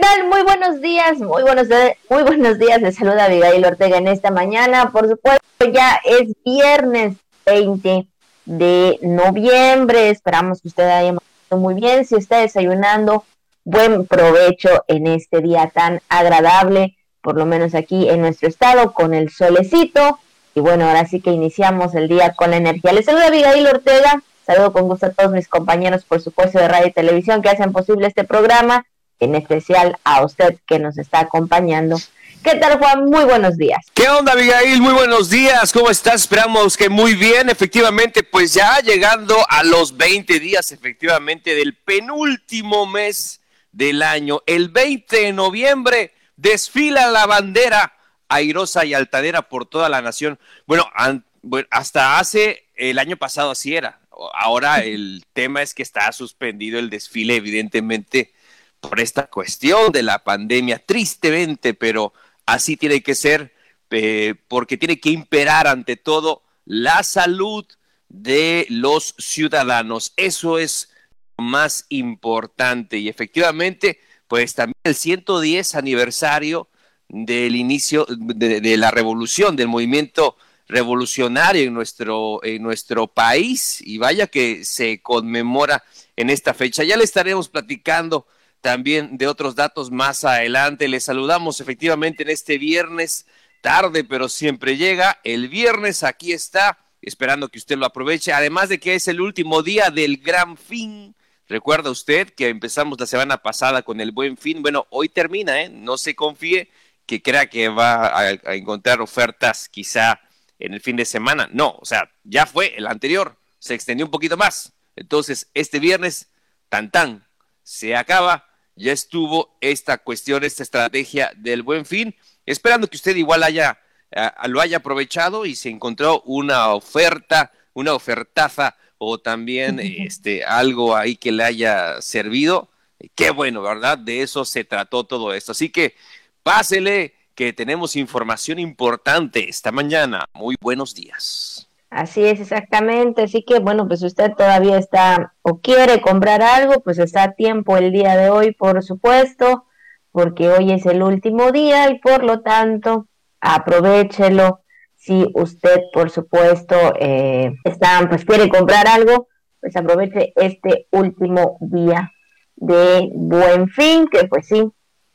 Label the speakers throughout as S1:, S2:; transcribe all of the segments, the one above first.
S1: tal? Muy buenos días, muy buenos, muy buenos días. Les saluda Abigail Ortega en esta mañana. Por supuesto, ya es viernes 20 de noviembre. Esperamos que usted haya pasado muy bien. Si está desayunando, buen provecho en este día tan agradable, por lo menos aquí en nuestro estado, con el solecito. Y bueno, ahora sí que iniciamos el día con la energía. Les saluda Abigail Ortega. Saludo con gusto a todos mis compañeros, por supuesto, de radio y televisión que hacen posible este programa en especial a usted que nos está acompañando. ¿Qué tal, Juan? Muy buenos días.
S2: ¿Qué onda, Abigail? Muy buenos días. ¿Cómo estás? Esperamos que muy bien. Efectivamente, pues ya llegando a los 20 días, efectivamente, del penúltimo mes del año. El 20 de noviembre desfila la bandera airosa y altanera por toda la nación. Bueno, hasta hace el año pasado así era. Ahora el tema es que está suspendido el desfile, evidentemente por esta cuestión de la pandemia, tristemente, pero así tiene que ser, eh, porque tiene que imperar ante todo la salud de los ciudadanos. Eso es lo más importante y efectivamente, pues también el 110 aniversario del inicio de, de la revolución, del movimiento revolucionario en nuestro, en nuestro país y vaya que se conmemora en esta fecha. Ya le estaremos platicando también de otros datos más adelante. Les saludamos efectivamente en este viernes, tarde, pero siempre llega. El viernes aquí está, esperando que usted lo aproveche, además de que es el último día del gran fin. Recuerda usted que empezamos la semana pasada con el buen fin. Bueno, hoy termina, ¿eh? No se confíe que crea que va a, a encontrar ofertas quizá en el fin de semana. No, o sea, ya fue el anterior, se extendió un poquito más. Entonces, este viernes, tan tan, se acaba ya estuvo esta cuestión, esta estrategia del buen fin, esperando que usted igual haya, lo haya aprovechado y se encontró una oferta, una ofertaza o también este, algo ahí que le haya servido. Qué bueno, ¿verdad? De eso se trató todo esto. Así que pásele que tenemos información importante esta mañana. Muy buenos días.
S1: Así es, exactamente. Así que, bueno, pues usted todavía está o quiere comprar algo, pues está a tiempo el día de hoy, por supuesto, porque hoy es el último día y por lo tanto, aprovechelo. Si usted, por supuesto, eh, está, pues quiere comprar algo, pues aproveche este último día de buen fin, que pues sí,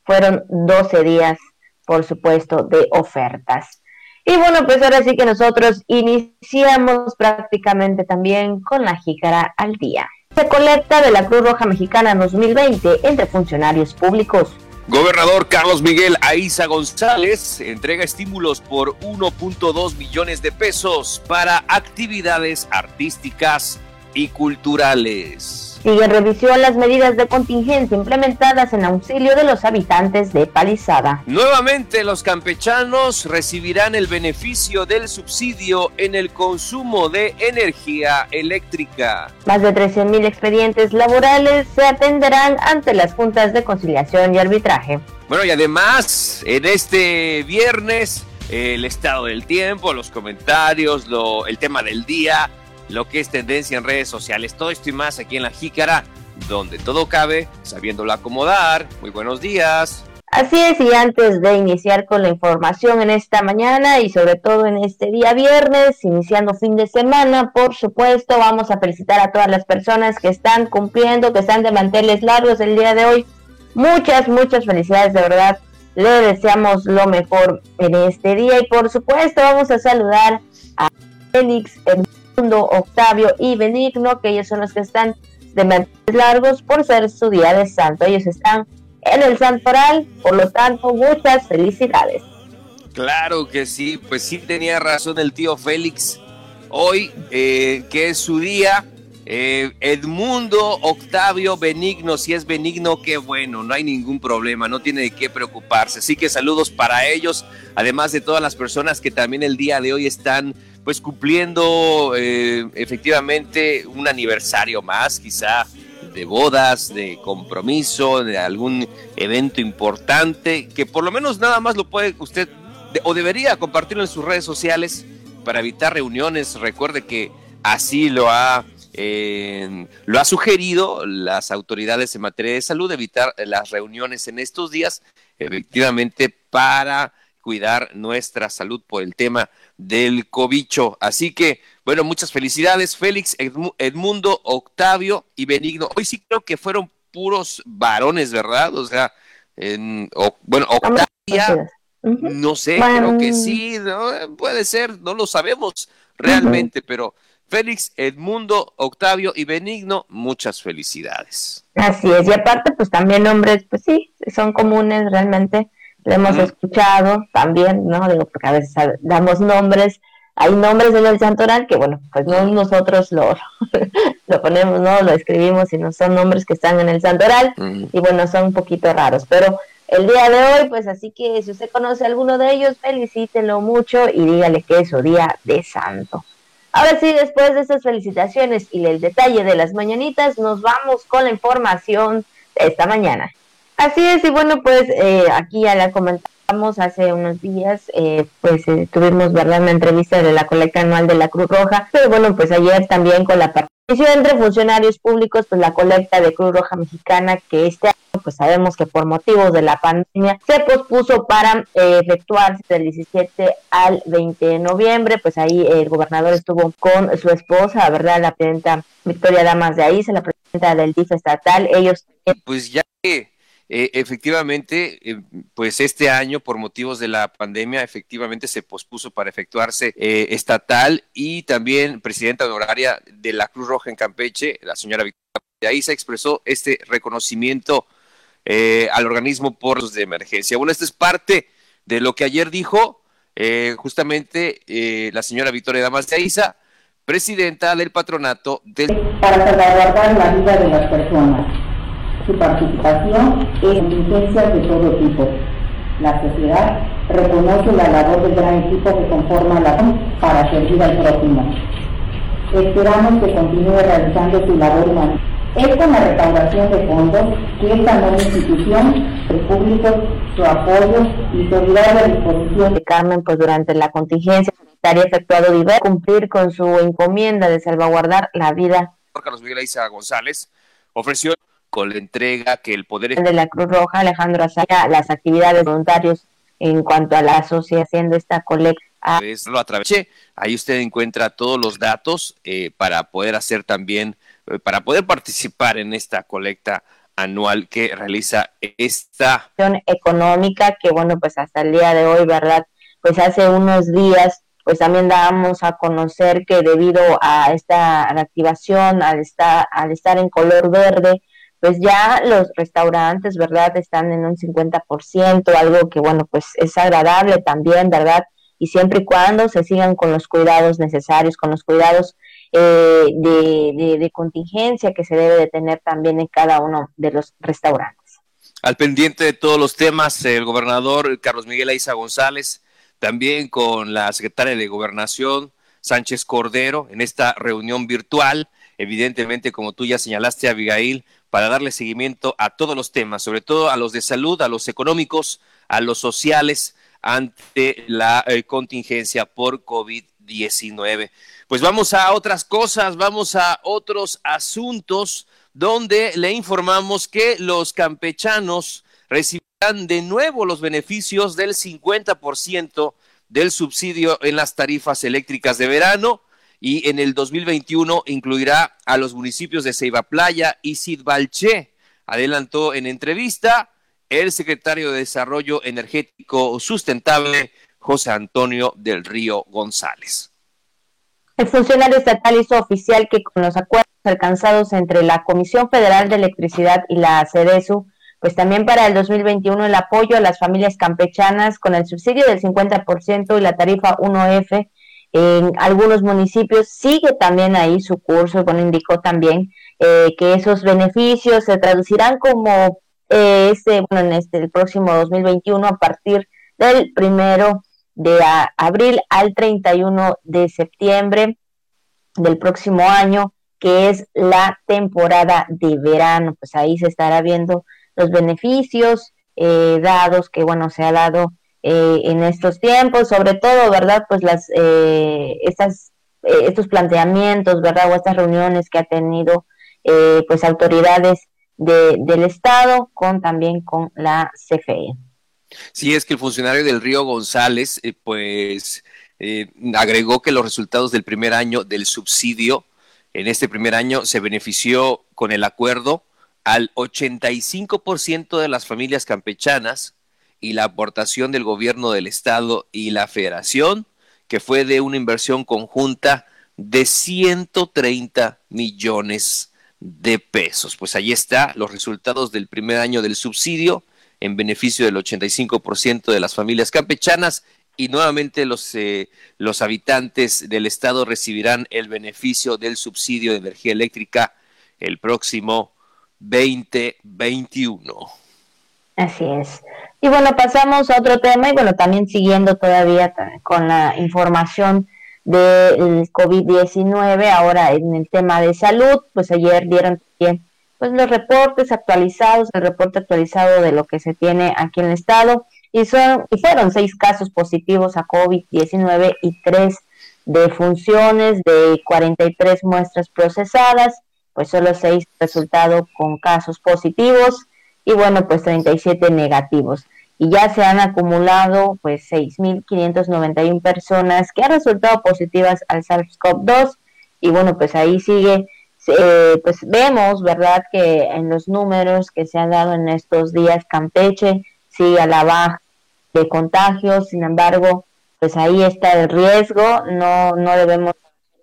S1: fueron 12 días, por supuesto, de ofertas. Y bueno, pues ahora sí que nosotros iniciamos prácticamente también con la jícara al día. Se colecta de la Cruz Roja Mexicana 2020 entre funcionarios públicos.
S2: Gobernador Carlos Miguel Aiza González entrega estímulos por 1.2 millones de pesos para actividades artísticas y culturales.
S1: Sigue revisión las medidas de contingencia implementadas en auxilio de los habitantes de Palizada.
S2: Nuevamente los campechanos recibirán el beneficio del subsidio en el consumo de energía eléctrica.
S1: Más de 13.000 expedientes laborales se atenderán ante las juntas de conciliación y arbitraje.
S2: Bueno, y además, en este viernes, el estado del tiempo, los comentarios, lo, el tema del día lo que es tendencia en redes sociales. Todo esto y más aquí en La Jícara, donde todo cabe, sabiéndolo acomodar. Muy buenos días.
S1: Así es, y antes de iniciar con la información en esta mañana y sobre todo en este día viernes, iniciando fin de semana, por supuesto, vamos a felicitar a todas las personas que están cumpliendo, que están de manteles largos el día de hoy. Muchas, muchas felicidades, de verdad. Le deseamos lo mejor en este día y por supuesto vamos a saludar a Félix Octavio y Benigno, que ellos son los que están de meses largos por ser su día de santo. Ellos están en el santoral, por lo tanto, muchas felicidades.
S2: Claro que sí, pues sí tenía razón el tío Félix. Hoy, eh, que es su día, eh, Edmundo Octavio Benigno, si es benigno, qué bueno, no hay ningún problema, no tiene de qué preocuparse. Así que saludos para ellos, además de todas las personas que también el día de hoy están pues cumpliendo eh, efectivamente un aniversario más, quizá de bodas, de compromiso, de algún evento importante, que por lo menos nada más lo puede usted o debería compartirlo en sus redes sociales para evitar reuniones. Recuerde que así lo ha lo ha sugerido las autoridades en materia de salud, evitar las reuniones en estos días, efectivamente para cuidar nuestra salud por el tema del cobicho. Así que, bueno, muchas felicidades, Félix, Edmundo, Octavio y Benigno. Hoy sí creo que fueron puros varones, ¿verdad? O sea, en, bueno, Octavia, no sé, creo que sí, puede ser, no lo sabemos realmente, pero Félix, Edmundo, Octavio y Benigno, muchas felicidades.
S1: Así es, y aparte, pues también nombres, pues sí, son comunes realmente, lo hemos escuchado también, ¿no? Digo, porque a veces damos nombres, hay nombres en el santoral que, bueno, pues no nosotros lo, lo ponemos, ¿no? Lo escribimos y no son nombres que están en el santoral, y bueno, son un poquito raros, pero el día de hoy, pues así que si usted conoce a alguno de ellos, felicítelo mucho y dígale que es su día de santo. Ahora sí, después de estas felicitaciones y el detalle de las mañanitas, nos vamos con la información de esta mañana. Así es, y bueno, pues eh, aquí ya la comentamos hace unos días, eh, pues eh, tuvimos, ¿verdad?, una entrevista de la colecta anual de la Cruz Roja, pero bueno, pues ayer también con la participación entre funcionarios públicos, pues la colecta de Cruz Roja Mexicana, que este año, pues sabemos que por motivos de la pandemia se pospuso para efectuarse del 17 al 20 de noviembre, pues ahí el gobernador estuvo con su esposa, ¿verdad?, la presidenta Victoria Damas de ahí, se la presidenta del DIF estatal, ellos...
S2: Pues ya que eh, efectivamente, eh, pues este año, por motivos de la pandemia, efectivamente se pospuso para efectuarse eh, estatal y también presidenta honoraria de la Cruz Roja en Campeche, la señora Victoria. De ahí expresó este reconocimiento al organismo por los de emergencia. Bueno, esto es parte de lo que ayer dijo justamente la señora Victoria Damas de Aiza, presidenta del patronato del...
S3: Para salvaguardar la vida de las personas su participación en contingencias de todo tipo. La sociedad reconoce la labor del gran equipo que conforma la para servir al próximo. Esperamos que continúe realizando su labor humana. Es con la recaudación de fondos que esta nueva institución, el público, su apoyo y solidaria disposición
S1: de Carmen, pues durante la contingencia sanitaria efectuado diverso, cumplir con su encomienda de salvaguardar la vida.
S2: Carlos Miguel Isa González ofreció con la entrega que el Poder
S1: de la Cruz Roja, Alejandro Azaya, las actividades voluntarios en cuanto a la asociación de esta colecta.
S2: Lo atraveché, ahí usted encuentra todos los datos eh, para poder hacer también, eh, para poder participar en esta colecta anual que realiza esta
S1: económica que bueno pues hasta el día de hoy verdad pues hace unos días pues también dábamos a conocer que debido a esta reactivación al estar al estar en color verde pues ya los restaurantes, ¿verdad? Están en un 50%, algo que, bueno, pues es agradable también, ¿verdad? Y siempre y cuando se sigan con los cuidados necesarios, con los cuidados eh, de, contingencia que se debe de tener también en cada uno de los restaurantes.
S2: Al pendiente de todos los temas, el gobernador Carlos Miguel Aiza González, también con la secretaria de Gobernación, Sánchez Cordero, en esta reunión virtual, evidentemente, como tú ya señalaste, Abigail, para darle seguimiento a todos los temas, sobre todo a los de salud, a los económicos, a los sociales ante la eh, contingencia por COVID-19. Pues vamos a otras cosas, vamos a otros asuntos donde le informamos que los campechanos recibirán de nuevo los beneficios del 50% del subsidio en las tarifas eléctricas de verano y en el 2021 incluirá a los municipios de Ceiba Playa y Sidbalché. Adelantó en entrevista el secretario de Desarrollo Energético Sustentable, José Antonio del Río González.
S1: El funcionario estatal hizo oficial que con los acuerdos alcanzados entre la Comisión Federal de Electricidad y la CEDESU, pues también para el 2021 el apoyo a las familias campechanas con el subsidio del 50% y la tarifa 1F en algunos municipios sigue también ahí su curso, bueno, indicó también eh, que esos beneficios se traducirán como eh, este, bueno, en este el próximo 2021 a partir del primero de abril al 31 de septiembre del próximo año, que es la temporada de verano. Pues ahí se estará viendo los beneficios eh, dados que, bueno, se ha dado eh, en estos tiempos, sobre todo, ¿verdad? Pues las, eh, estas eh, estos planteamientos, ¿verdad? O estas reuniones que ha tenido eh, pues autoridades de, del Estado con también con la CFE.
S2: Sí, es que el funcionario del Río González, eh, pues agregó que los resultados del primer año del subsidio, en este primer año se benefició con el acuerdo al 85% de las familias campechanas y la aportación del gobierno del estado y la federación, que fue de una inversión conjunta de 130 millones de pesos. Pues ahí está los resultados del primer año del subsidio en beneficio del 85% de las familias campechanas y nuevamente los, eh, los habitantes del estado recibirán el beneficio del subsidio de energía eléctrica el próximo 2021.
S1: Así es. Y bueno, pasamos a otro tema y bueno, también siguiendo todavía con la información del COVID-19, ahora en el tema de salud, pues ayer dieron también pues los reportes actualizados, el reporte actualizado de lo que se tiene aquí en el estado y, son, y fueron seis casos positivos a COVID-19 y tres defunciones de 43 muestras procesadas, pues solo seis resultados con casos positivos y bueno, pues 37 negativos. Y ya se han acumulado pues 6.591 personas que han resultado positivas al SARS-CoV-2 y bueno, pues ahí sigue, eh, pues vemos, ¿verdad? Que en los números que se han dado en estos días, Campeche sigue a la baja de contagios, sin embargo, pues ahí está el riesgo, no, no debemos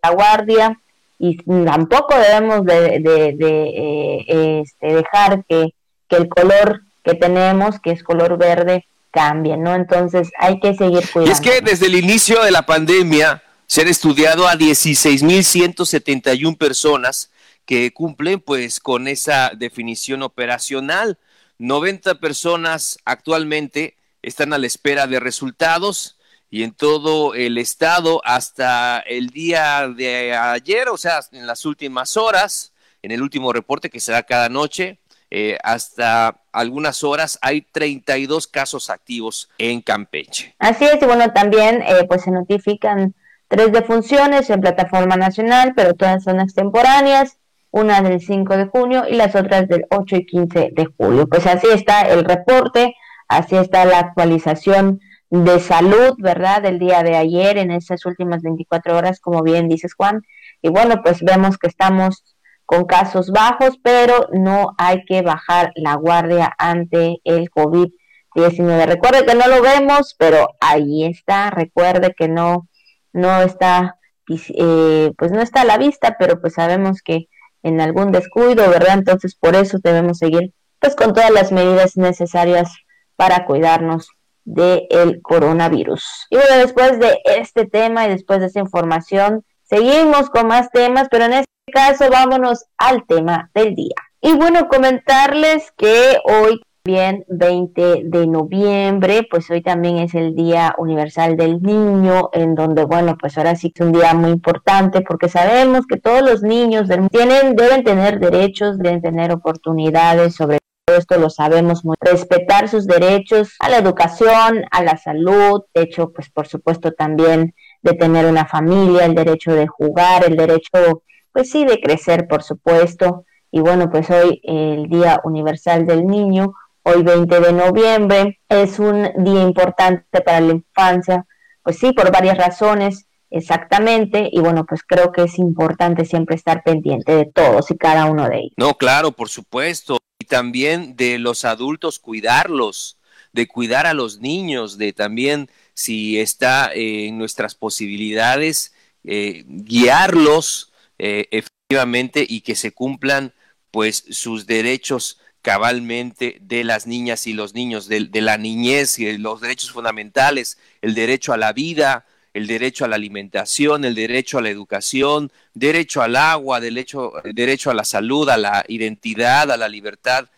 S1: la guardia y tampoco debemos de, eh, este, dejar que, el color que tenemos, que es color verde, cambie, ¿no? Entonces hay que seguir cuidando.
S2: Y es que desde el inicio de la pandemia se han estudiado a 16.171 personas que cumplen pues con esa definición operacional. 90 personas actualmente están a la espera de resultados y en todo el estado hasta el día de ayer, o sea, en las últimas horas, en el último reporte que se da cada noche, eh, hasta algunas horas hay 32 casos activos en Campeche.
S1: Así es, y bueno, también eh, pues se notifican tres defunciones en plataforma nacional, pero todas son extemporáneas, una del 5 de junio y las otras del 8 y 15 de julio. Pues así está el reporte, así está la actualización de salud, ¿verdad? Del día de ayer, en esas últimas 24 horas, como bien dices Juan. Y bueno, pues vemos que estamos con casos bajos, pero no hay que bajar la guardia ante el COVID-19. Recuerde que no lo vemos, pero ahí está. Recuerde que no, no está, eh, pues no está a la vista, pero pues sabemos que en algún descuido, ¿verdad? Entonces por eso debemos seguir pues con todas las medidas necesarias para cuidarnos del coronavirus. Y bueno, después de este tema y después de esta información, seguimos con más temas, pero en este caso vámonos al tema del día. Y bueno, comentarles que hoy bien 20 de noviembre, pues hoy también es el Día Universal del Niño, en donde, bueno, pues ahora sí que es un día muy importante porque sabemos que todos los niños tienen, deben tener derechos, deben tener oportunidades, sobre esto lo sabemos muy, respetar sus derechos a la educación, a la salud, de hecho, pues por supuesto también de tener una familia, el derecho de jugar, el derecho, pues sí, de crecer, por supuesto. Y bueno, pues hoy el Día Universal del Niño, hoy 20 de noviembre, es un día importante para la infancia, pues sí, por varias razones, exactamente, y bueno, pues creo que es importante siempre estar pendiente de todos y cada uno de ellos.
S2: No, claro, por supuesto y también de los adultos cuidarlos, de cuidar a los niños, de también si está en nuestras posibilidades eh, guiarlos eh, efectivamente y que se cumplan pues sus derechos cabalmente de las niñas y los niños, de, la niñez y los derechos fundamentales, el derecho a la vida, el derecho a la alimentación, el derecho a la educación, derecho al agua, derecho, derecho a la salud, a la identidad, a la libertad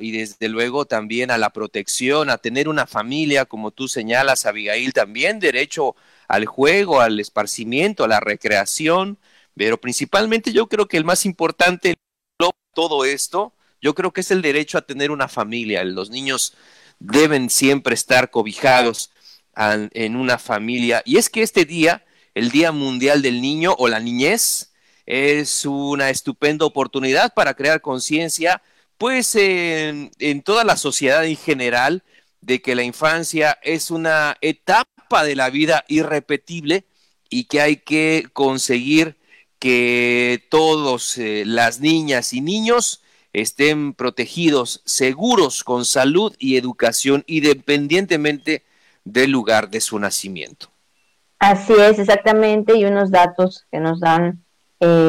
S2: y desde luego también a la protección, a tener una familia, como tú señalas, Abigail, también derecho al juego, al esparcimiento, a la recreación, pero principalmente yo creo que el más importante de todo esto, yo creo que es el derecho a tener una familia. Los niños deben siempre estar cobijados en una familia. Y es que este día el Día Mundial del Niño o la Niñez es una estupenda oportunidad para crear conciencia, pues en, toda la sociedad en general, de que la infancia es una etapa de la vida irrepetible y que hay que conseguir que todos eh, las niñas y niños estén protegidos, seguros, con salud y educación, independientemente del lugar de su nacimiento.
S1: Así es, exactamente, y unos datos que nos dan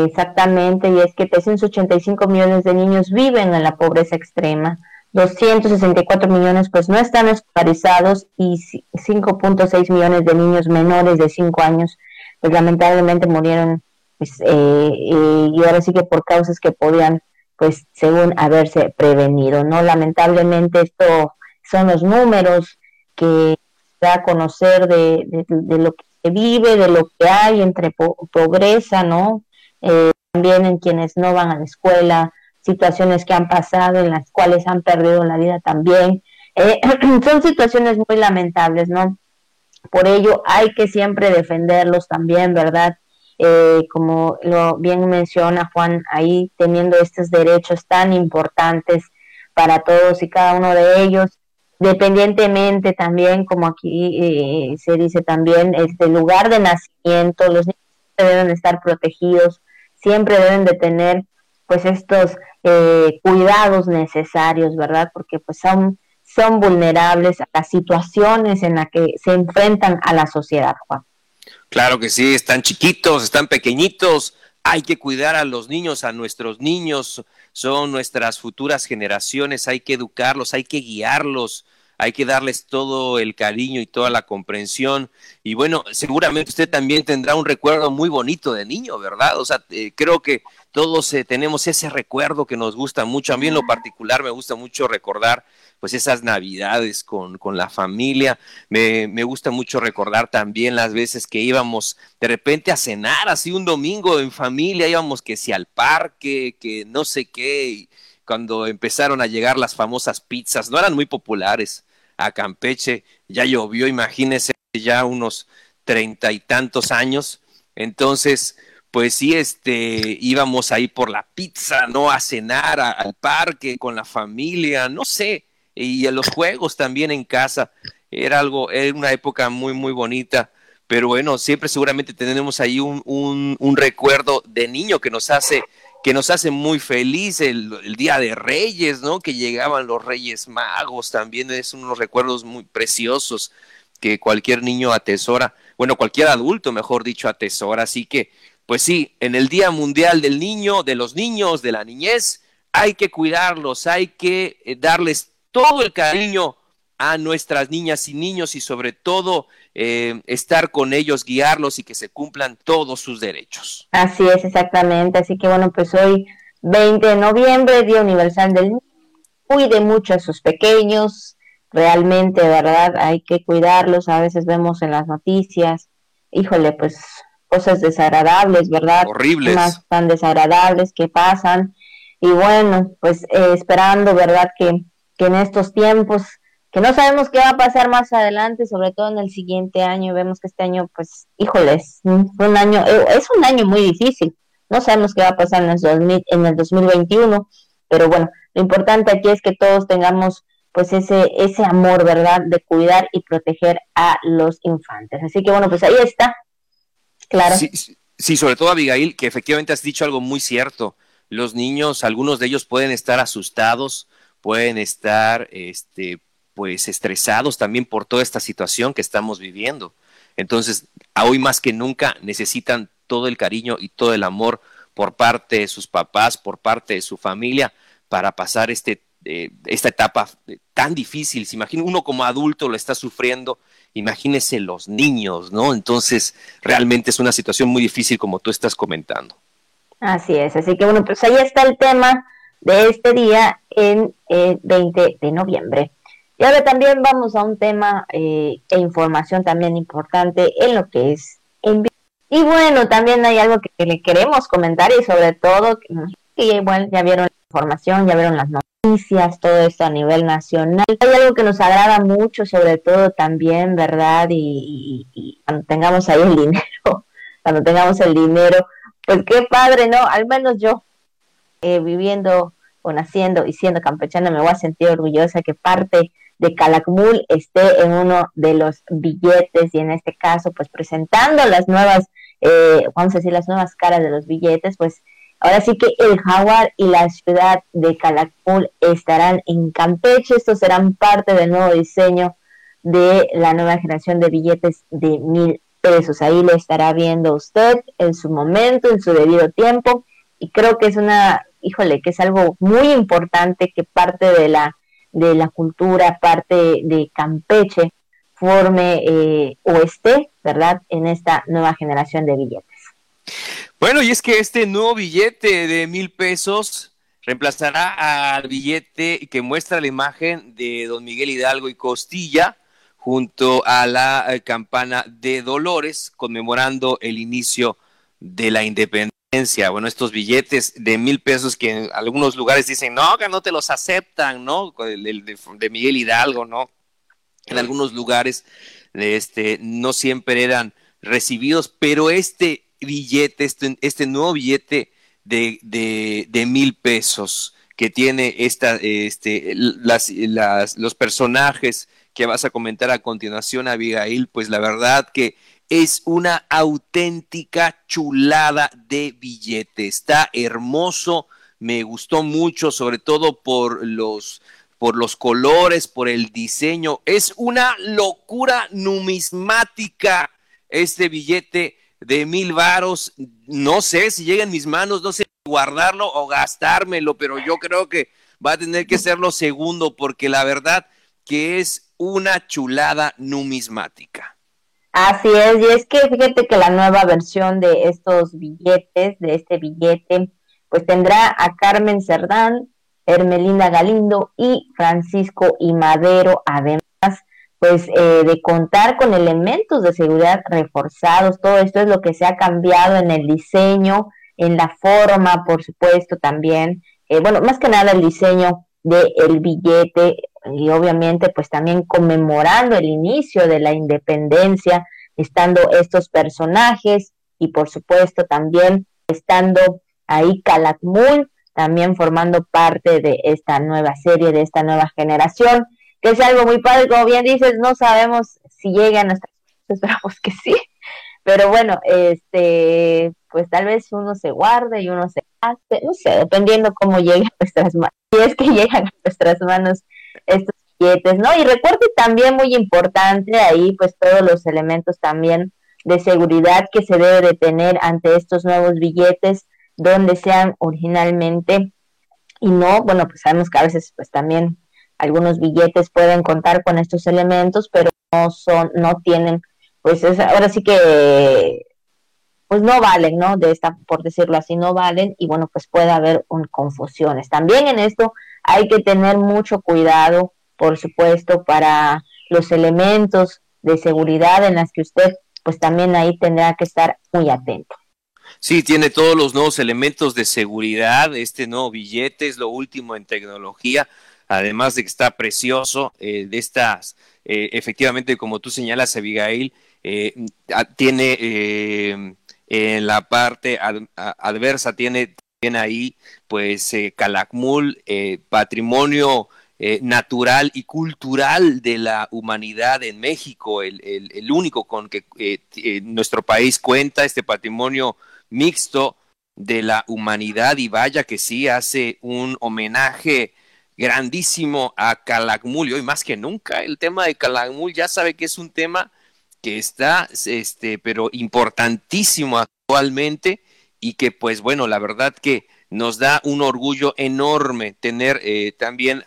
S1: exactamente, y es que 385 millones de niños viven en la pobreza extrema, 264 millones pues no están escolarizados y 5.6 millones de niños menores de 5 años pues lamentablemente murieron pues, eh, y ahora sí que por causas que podían pues según haberse prevenido, ¿no? Lamentablemente esto son los números que da a conocer de, lo que se vive, de lo que hay entre pobreza, ¿no? Eh, también en quienes no van a la escuela, situaciones que han pasado en las cuales han perdido la vida también. Eh, son situaciones muy lamentables, ¿no? Por ello hay que siempre defenderlos también, ¿verdad? Eh, como lo bien menciona Juan, ahí teniendo estos derechos tan importantes para todos y cada uno de ellos, dependientemente también, como aquí eh, se dice también, este lugar de nacimiento, los niños deben estar protegidos, siempre deben de tener pues estos eh, cuidados necesarios, ¿verdad? Porque pues son, son vulnerables a las situaciones en las que se enfrentan a la sociedad, Juan.
S2: Claro que sí, están chiquitos, están pequeñitos, hay que cuidar a los niños, a nuestros niños, son nuestras futuras generaciones, hay que educarlos, hay que guiarlos, hay que darles todo el cariño y toda la comprensión. Y bueno, seguramente usted también tendrá un recuerdo muy bonito de niño, ¿verdad? O sea, eh, creo que todos eh, tenemos ese recuerdo que nos gusta mucho. A mí en lo particular me gusta mucho recordar pues esas navidades con, con la familia. Me, me, gusta mucho recordar también las veces que íbamos de repente a cenar así un domingo en familia, íbamos que si al parque, que no sé qué, cuando empezaron a llegar las famosas pizzas, no eran muy populares a Campeche, ya llovió, imagínese, ya unos treinta y tantos años, entonces, pues sí, este, íbamos ahí por la pizza, ¿no? A cenar al parque con la familia, no sé, y a los juegos también en casa, era algo, era una época muy, muy bonita, pero bueno, siempre seguramente tenemos ahí un recuerdo de niño que nos hace que nos hace muy feliz el, Día de Reyes, ¿no? Que llegaban los Reyes Magos, también es unos recuerdos muy preciosos que cualquier niño atesora, bueno, cualquier adulto, mejor dicho, atesora. Así que, pues sí, en el Día Mundial del Niño, de los niños, de la niñez, hay que cuidarlos, hay que eh, darles todo el cariño a nuestras niñas y niños y sobre todo eh, estar con ellos, guiarlos y que se cumplan todos sus derechos.
S1: Así es, exactamente. Así que bueno, pues hoy 20 de noviembre, Día Universal del Niño. Cuide mucho a sus pequeños, realmente, ¿verdad? Hay que cuidarlos. A veces vemos en las noticias, híjole, pues cosas desagradables, ¿verdad?
S2: Horribles.
S1: Más tan desagradables que pasan. Y bueno, pues eh, esperando, ¿verdad? Que, que en estos tiempos que no sabemos qué va a pasar más adelante, sobre todo en el siguiente año. Vemos que este año, pues, híjoles, fue un año, eh, es un año muy difícil. No sabemos qué va a pasar en el, en el 2021, pero bueno, lo importante aquí es que todos tengamos pues ese, ese amor, ¿verdad?, de cuidar y proteger a los infantes. Así que bueno, pues ahí está. Claro.
S2: Sí, sí, sobre todo Abigail, que efectivamente has dicho algo muy cierto. Los niños, algunos de ellos pueden estar asustados, pueden estar este, pues estresados también por toda esta situación que estamos viviendo. Entonces, hoy más que nunca necesitan todo el cariño y todo el amor por parte de sus papás, por parte de su familia, para pasar este, eh, esta etapa tan difícil. Se imagina uno como adulto lo está sufriendo, imagínese los niños, ¿no? Entonces, realmente es una situación muy difícil como tú estás comentando.
S1: Así es, así que bueno, pues ahí está el tema de este día en el 20 de noviembre. Y ahora también vamos a un tema eh, e información también importante en lo que es envío. Y bueno, también hay algo que, le queremos comentar y sobre todo, que bueno, ya vieron la información, ya vieron las noticias, todo esto a nivel nacional. Hay algo que nos agrada mucho, sobre todo también, ¿verdad? Y, cuando tengamos ahí el dinero, cuando tengamos el dinero. Pues qué padre, ¿no? Al menos yo, eh, viviendo o naciendo y siendo campechana, me voy a sentir orgullosa que parte de Calakmul esté en uno de los billetes y en este caso, pues presentando las nuevas, eh, vamos a decir, las nuevas caras de los billetes, pues ahora sí que el jaguar y la ciudad de Calakmul estarán en Campeche, estos serán parte del nuevo diseño de la nueva generación de billetes de mil pesos. Ahí lo estará viendo usted en su momento, en su debido tiempo. Y creo que es una, híjole, que es algo muy importante que parte de la de la cultura, parte de Campeche, forme eh, o esté, ¿verdad?, en esta nueva generación de billetes.
S2: Bueno, y es que este nuevo billete de mil pesos reemplazará al billete que muestra la imagen de don Miguel Hidalgo y Costilla junto a la eh, campana de Dolores, conmemorando el inicio de la independencia bueno, estos billetes de mil pesos que en algunos lugares dicen, no, que no te los aceptan, ¿no? De, Miguel Hidalgo, ¿no? En algunos lugares este, no siempre eran recibidos, pero este billete, este, este nuevo billete de, de, mil pesos que tiene esta, este, las, los personajes que vas a comentar a continuación, Abigail, pues la verdad que es una auténtica chulada de billete. Está hermoso, me gustó mucho, sobre todo por los por los colores, por el diseño. Es una locura numismática este billete de mil varos. No sé si llega en mis manos, no sé guardarlo o gastármelo, pero yo creo que va a tener que ser lo segundo porque la verdad que es una chulada numismática.
S1: Así es, y es que fíjate que la nueva versión de estos billetes, de este billete, pues tendrá a Carmen Cerdán, Hermelinda Galindo y Francisco y Madero, además, pues eh, de contar con elementos de seguridad reforzados, todo esto es lo que se ha cambiado en el diseño, en la forma, por supuesto, también, eh, bueno, más que nada el diseño del billete, y obviamente pues también conmemorando el inicio de la independencia, estando estos personajes y por supuesto también estando ahí Calakmul, también formando parte de esta nueva serie, de esta nueva generación, que es algo muy padre, como bien dices, no sabemos si llega a nuestras esperamos que sí, pero bueno, este, pues tal vez uno se guarde y uno se hace, no sé, dependiendo cómo llegue a nuestras manos, si es que llegan a nuestras manos estos billetes, ¿no? Y recuerde también muy importante ahí, pues todos los elementos también de seguridad que se debe de tener ante estos nuevos billetes, donde sean originalmente y no, bueno, pues sabemos que a veces pues también algunos billetes pueden contar con estos elementos, pero no son, no tienen, pues es, ahora sí que pues no valen, ¿no? De esta, por decirlo así, no valen y bueno, pues puede haber un, confusiones. También en esto hay que tener mucho cuidado, por supuesto, para los elementos de seguridad en las que usted pues también ahí tendrá que estar muy atento.
S2: Sí, tiene todos los nuevos elementos de seguridad. Este nuevo billete es lo último en tecnología, además de que está precioso. Eh, de estas, eh, efectivamente, como tú señalas, Abigail, eh, tiene en la parte adversa, tiene ahí, pues, eh, Calakmul, eh, patrimonio eh, natural y cultural de la humanidad en México, el, único con que nuestro país cuenta, este patrimonio mixto de la humanidad. Y vaya que sí hace un homenaje grandísimo a Calakmul. Y hoy más que nunca el tema de Calakmul ya sabe que es un tema que está este pero importantísimo actualmente y que pues bueno, la verdad que nos da un orgullo enorme tener eh, también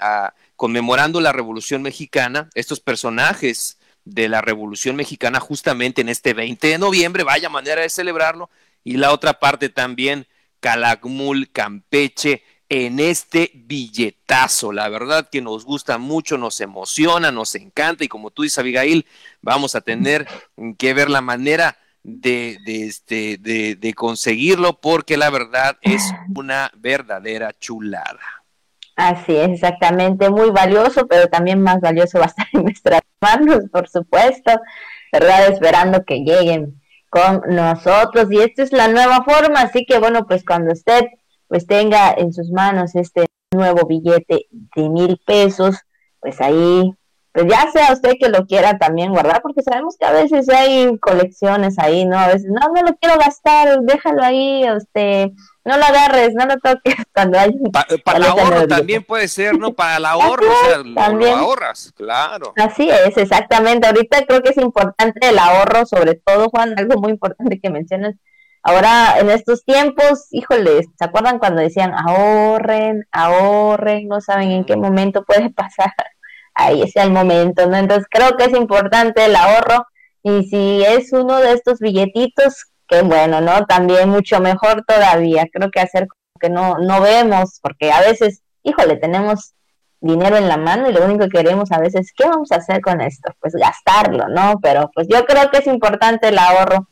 S2: conmemorando la Revolución Mexicana, estos personajes de la Revolución Mexicana justamente en este 20 de noviembre, vaya manera de celebrarlo, y la otra parte también, Calakmul, Campeche, en este billetazo. La verdad que nos gusta mucho, nos emociona, nos encanta y como tú dices, Abigail, vamos a tener que ver la manera de, de, este, de, de conseguirlo porque la verdad es una verdadera chulada.
S1: Así es, exactamente, muy valioso, pero también más valioso va a estar en nuestras manos, por supuesto, ¿verdad? Esperando que lleguen con nosotros y esta es la nueva forma, así que bueno, pues cuando usted pues tenga en sus manos este nuevo billete de mil pesos, pues ahí, ya sea usted que lo quiera también guardar, porque sabemos que a veces hay colecciones ahí, ¿no? A veces, no, no lo quiero gastar, déjalo ahí, usted no lo agarres, no lo toques cuando hay...
S2: para el ahorro también puede ser, ¿no? Para el ahorro, o sea, lo, ahorras, claro.
S1: Así es, exactamente. Ahorita creo que es importante el ahorro, sobre todo, Juan, algo muy importante que mencionas. Ahora, en estos tiempos, híjole, ¿se acuerdan cuando decían ahorren, ahorren, no saben en qué momento puede pasar? Ahí es el momento, ¿no? Entonces creo que es importante el ahorro y si es uno de estos billetitos, qué bueno, ¿no? También mucho mejor todavía. Creo que hacer que no, no vemos, porque a veces, híjole, tenemos dinero en la mano y lo único que queremos a veces, ¿qué vamos a hacer con esto? Pues gastarlo, ¿no? Pero pues yo creo que es importante el ahorro,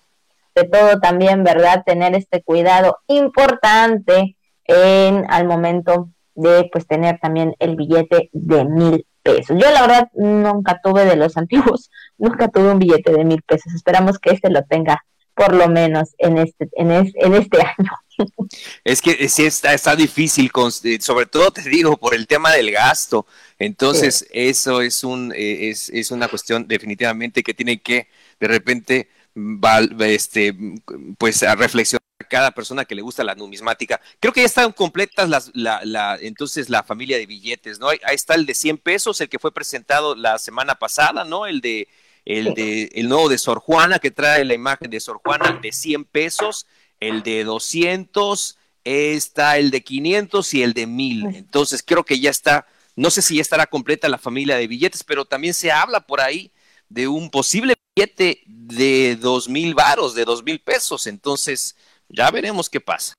S1: de todo también, ¿verdad? Tener este cuidado importante en al momento de pues tener también el billete de mil pesos. Yo la verdad nunca tuve de los antiguos, nunca tuve un billete de mil pesos. Esperamos que este lo tenga por lo menos en este, en, en este año.
S2: Es que sí está, está difícil, eh, sobre todo te digo, por el tema del gasto. Entonces, eso es, un, eh, es, es una cuestión definitivamente que tiene que de repente este, pues a reflexionar cada persona que le gusta la numismática. Creo que ya están completas las, la, la, entonces la familia de billetes, ¿no? Ahí está el de 100 pesos, el que fue presentado la semana pasada, ¿no? El de el de el nuevo de Sor Juana que trae la imagen de Sor Juana de 100 pesos, el de 200, está el de 500 y el de 1000. Entonces creo que ya está, no sé si ya estará completa la familia de billetes, pero también se habla por ahí de un posible billete de dos mil varos, de dos mil pesos. Entonces ya veremos qué pasa.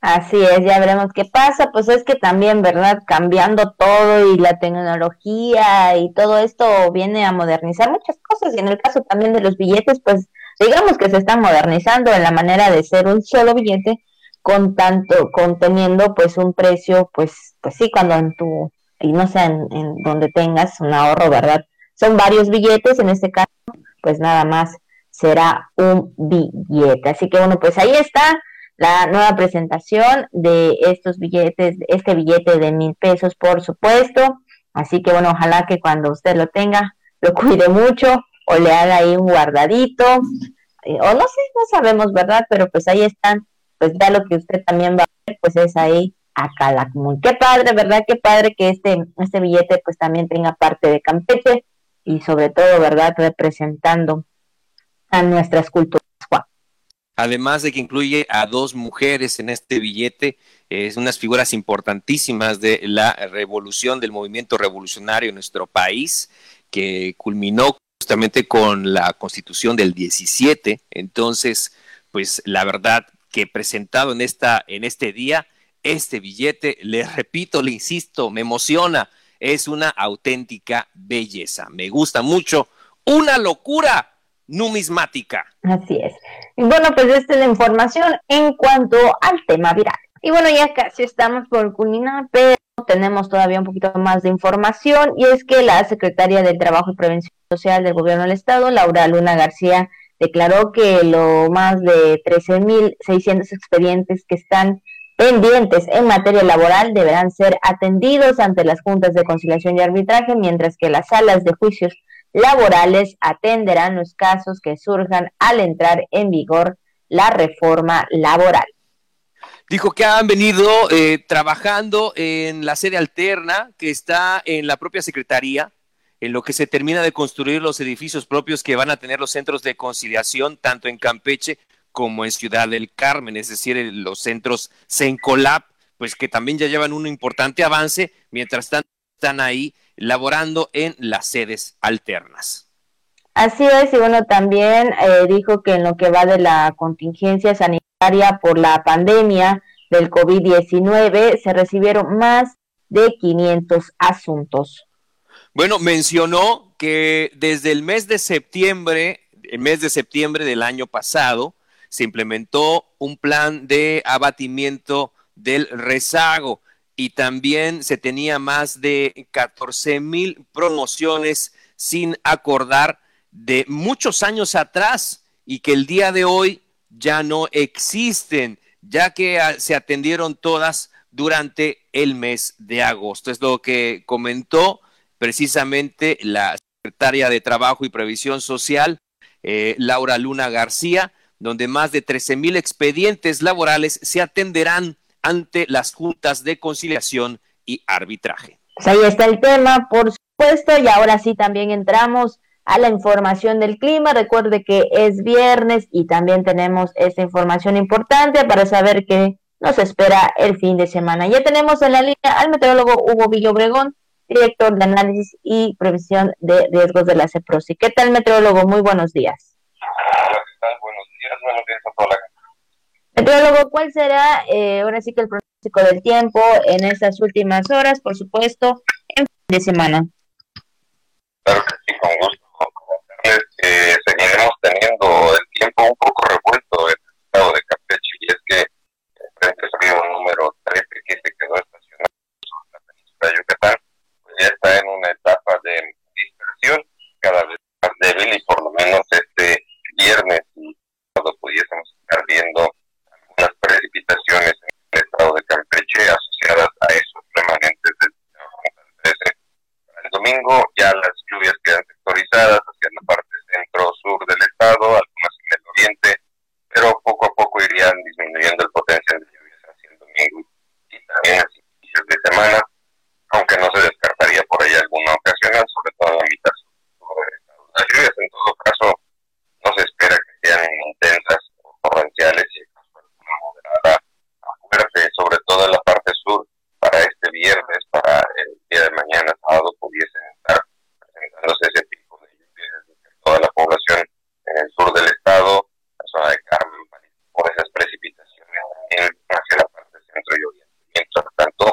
S1: Así es, ya veremos qué pasa. Pues es que también, ¿verdad? Cambiando todo y la tecnología y todo esto viene a modernizar muchas cosas. Y en el caso también de los billetes, pues digamos que se están modernizando en la manera de ser un solo billete con tanto, conteniendo pues un precio, pues, pues sí, cuando en tu, y no sé, en, en donde tengas un ahorro, ¿verdad? Son varios billetes, en este caso, pues nada más será un billete. Así que bueno, pues ahí está la nueva presentación de estos billetes, este billete de mil pesos, por supuesto. Así que bueno, ojalá que cuando usted lo tenga, lo cuide mucho o le haga ahí un guardadito, eh, o no sé, no sabemos, ¿verdad? Pero pues ahí están, pues ya lo que usted también va a ver, pues es ahí a Calakmul. Qué padre, ¿verdad? Qué padre que este, este billete pues también tenga parte de Campeche y sobre todo, ¿verdad? Representando a nuestras culturas
S2: además de que incluye a dos mujeres en este billete, es unas figuras importantísimas de la revolución, del movimiento revolucionario en nuestro país, que culminó justamente con la constitución del 17. Entonces, pues la verdad que presentado en, esta, en este día, este billete, le repito, le insisto, me emociona, es una auténtica belleza. Me gusta mucho, una locura numismática.
S1: Así es. Bueno, pues esta es la información en cuanto al tema viral. Y bueno, ya casi estamos por culminar, pero tenemos todavía un poquito más de información y es que la secretaria del Trabajo y Prevención Social del Gobierno del Estado, Laura Luna García, declaró que lo más de 13.600 expedientes que están pendientes en materia laboral deberán ser atendidos ante las juntas de conciliación y arbitraje, mientras que las salas de juicios laborales atenderán los casos que surjan al entrar en vigor la reforma laboral.
S2: Dijo que han venido eh, trabajando en la sede alterna que está en la propia Secretaría, en lo que se termina de construir los edificios propios que van a tener los centros de conciliación, tanto en Campeche como en Ciudad del Carmen, es decir, los centros Sencolab, pues que también ya llevan un importante avance, mientras tanto están ahí laborando en las sedes alternas.
S1: Así es, y bueno, también eh, dijo que en lo que va de la contingencia sanitaria por la pandemia del COVID-19 se recibieron más de 500 asuntos.
S2: Bueno, mencionó que desde el mes de septiembre, el mes de septiembre del año pasado, se implementó un plan de abatimiento del rezago y también se tenía más de 14 mil promociones sin acordar de muchos años atrás y que el día de hoy ya no existen, ya que ah, se atendieron todas durante el mes de agosto. Es lo que comentó precisamente la secretaria de Trabajo y Previsión Social, eh, Laura Luna García, donde más de 13 mil expedientes laborales se atenderán ante las juntas de conciliación y arbitraje.
S1: Pues ahí está el tema, por supuesto, y ahora sí también entramos a la información del clima. Recuerde que es viernes y también tenemos esta información importante para saber qué nos espera el fin de semana. Ya tenemos en la línea al meteorólogo Hugo Villobregón, director de análisis y previsión de riesgos de la CEPROSI. ¿Qué tal, meteorólogo? Muy buenos días.
S4: Hola, ¿qué tal? Buenos días, buenos días a toda la gente.
S1: Meteorólogo, ¿cuál será eh, ahora sí que el pronóstico del tiempo en estas últimas horas, por supuesto, en fin de semana?
S4: Claro que sí, con gusto. Que seguiremos teniendo el tiempo un poco revuelto en el estado de Campeche y es que el frente frío número 13 que se quedó estacionado en la península de Yucatán pues ya está en una etapa de dispersión cada vez más débil y por lo menos este viernes y cuando pudiésemos estar viendo algunas precipitaciones en el estado de Campeche asociadas a esos remanentes del 13. Para el domingo ya las lluvias quedan sectorizadas hacia la parte centro-sur del estado, algunas en el oriente, pero poco a poco irían disminuyendo el potencial de lluvias hacia el domingo y también hacia inicios de semana, aunque no se descartaría por ahí alguna ocasional, sobre todo en la mitad sur del estado. Las lluvias en todo caso no se espera que sean intensas o torrenciales y alguna moderada a fuerte, sobre todo en la parte sur, para este viernes, para el día de mañana, sábado, pudiesen estar presentándose ese tipo de lluvias en toda la población en el sur del estado, la zona de Carmen, por esas precipitaciones también hacia la parte centro y oriente. Mientras tanto,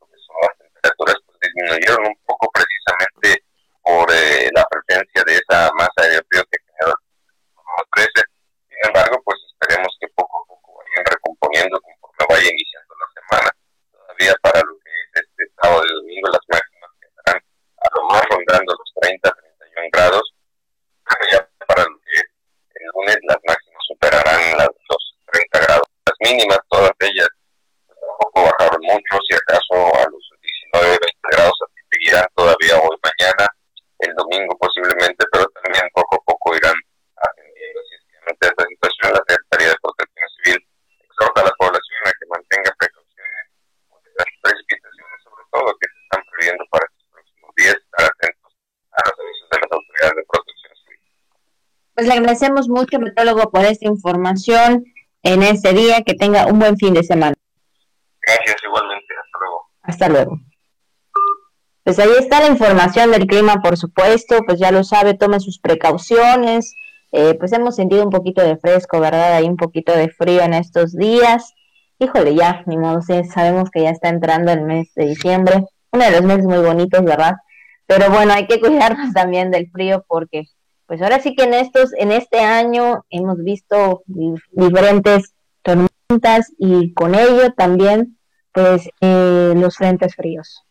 S4: lo que son las temperaturas pues, disminuyeron un poco precisamente por eh, la presencia de esa masa de frío que genera el 13. Sin embargo, pues esperemos que poco a poco vayan recomponiendo conforme vaya iniciando la semana. Todavía para lo que es este sábado y domingo, las máximas que estarán a lo más rondando los 30, 31 grados. Pero ya para lo que es el lunes, las máximas superarán las, los 30 grados. Las mínimas, todas ellas, pues, tampoco bajaron mucho, si acaso a los 19, 20 grados, así seguirán todavía hoy, mañana, el domingo posiblemente, pero también poco a poco irán ascendiendo. Si es que ante esta situación, la Secretaría de Protección Civil exhorta a la población a que mantenga precauciones las precipitaciones, sobre todo que se están previendo para estos próximos días, estar atentos a los avisos de las autoridades de protección civil.
S1: Pues le agradecemos mucho, meteorólogo, por esta información en este día. Que tenga un buen fin de semana.
S4: Gracias igualmente, hasta luego.
S1: Hasta luego. Pues ahí está la información del clima, por supuesto, pues ya lo sabe, tome sus precauciones. Eh, pues hemos sentido un poquito de fresco, ¿verdad? Hay un poquito de frío en estos días. Híjole, ya, ni modo, sí, sabemos que ya está entrando el mes de diciembre, uno de los meses muy bonitos, ¿verdad? Pero bueno, hay que cuidarnos también del frío porque, pues ahora sí que en estos, en este año hemos visto di- diferentes tormentas y con ello también, pues, eh, los frentes fríos.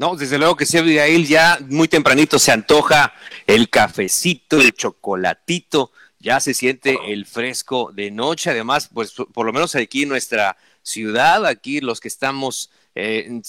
S2: No, desde luego que sí, Abigail, ya muy tempranito se antoja el cafecito, el chocolatito, ya se siente el fresco de noche, además, pues por lo menos aquí en nuestra ciudad, aquí los que estamos eh,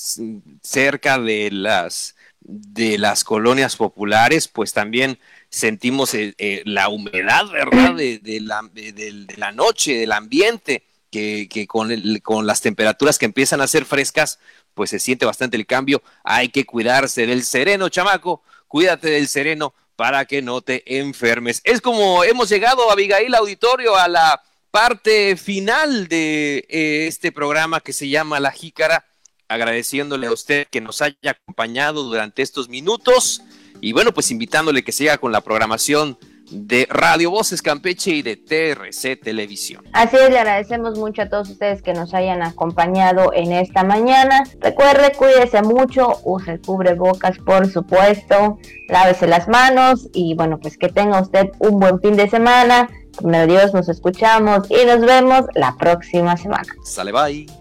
S2: cerca de las de las colonias populares, pues también sentimos eh, eh, la humedad, ¿verdad? De, la, de la noche, del ambiente, que, con, con las temperaturas que empiezan a ser frescas, pues se siente bastante el cambio. Hay que cuidarse del sereno, chamaco. Cuídate del sereno para que no te enfermes. Es como hemos llegado, Abigail Auditorio, a la parte final de eh, este programa que se llama La Jícara, agradeciéndole a usted que nos haya acompañado durante estos minutos y bueno, pues invitándole que siga con la programación de Radio Voces Campeche y de TRC Televisión.
S1: Así es, le agradecemos mucho a todos ustedes que nos hayan acompañado en esta mañana. Recuerde, cuídese mucho, use el cubrebocas, por supuesto, lávese las manos y bueno, pues que tenga usted un buen fin de semana. Primero Dios, nos escuchamos y nos vemos la próxima semana.
S2: Sale, bye.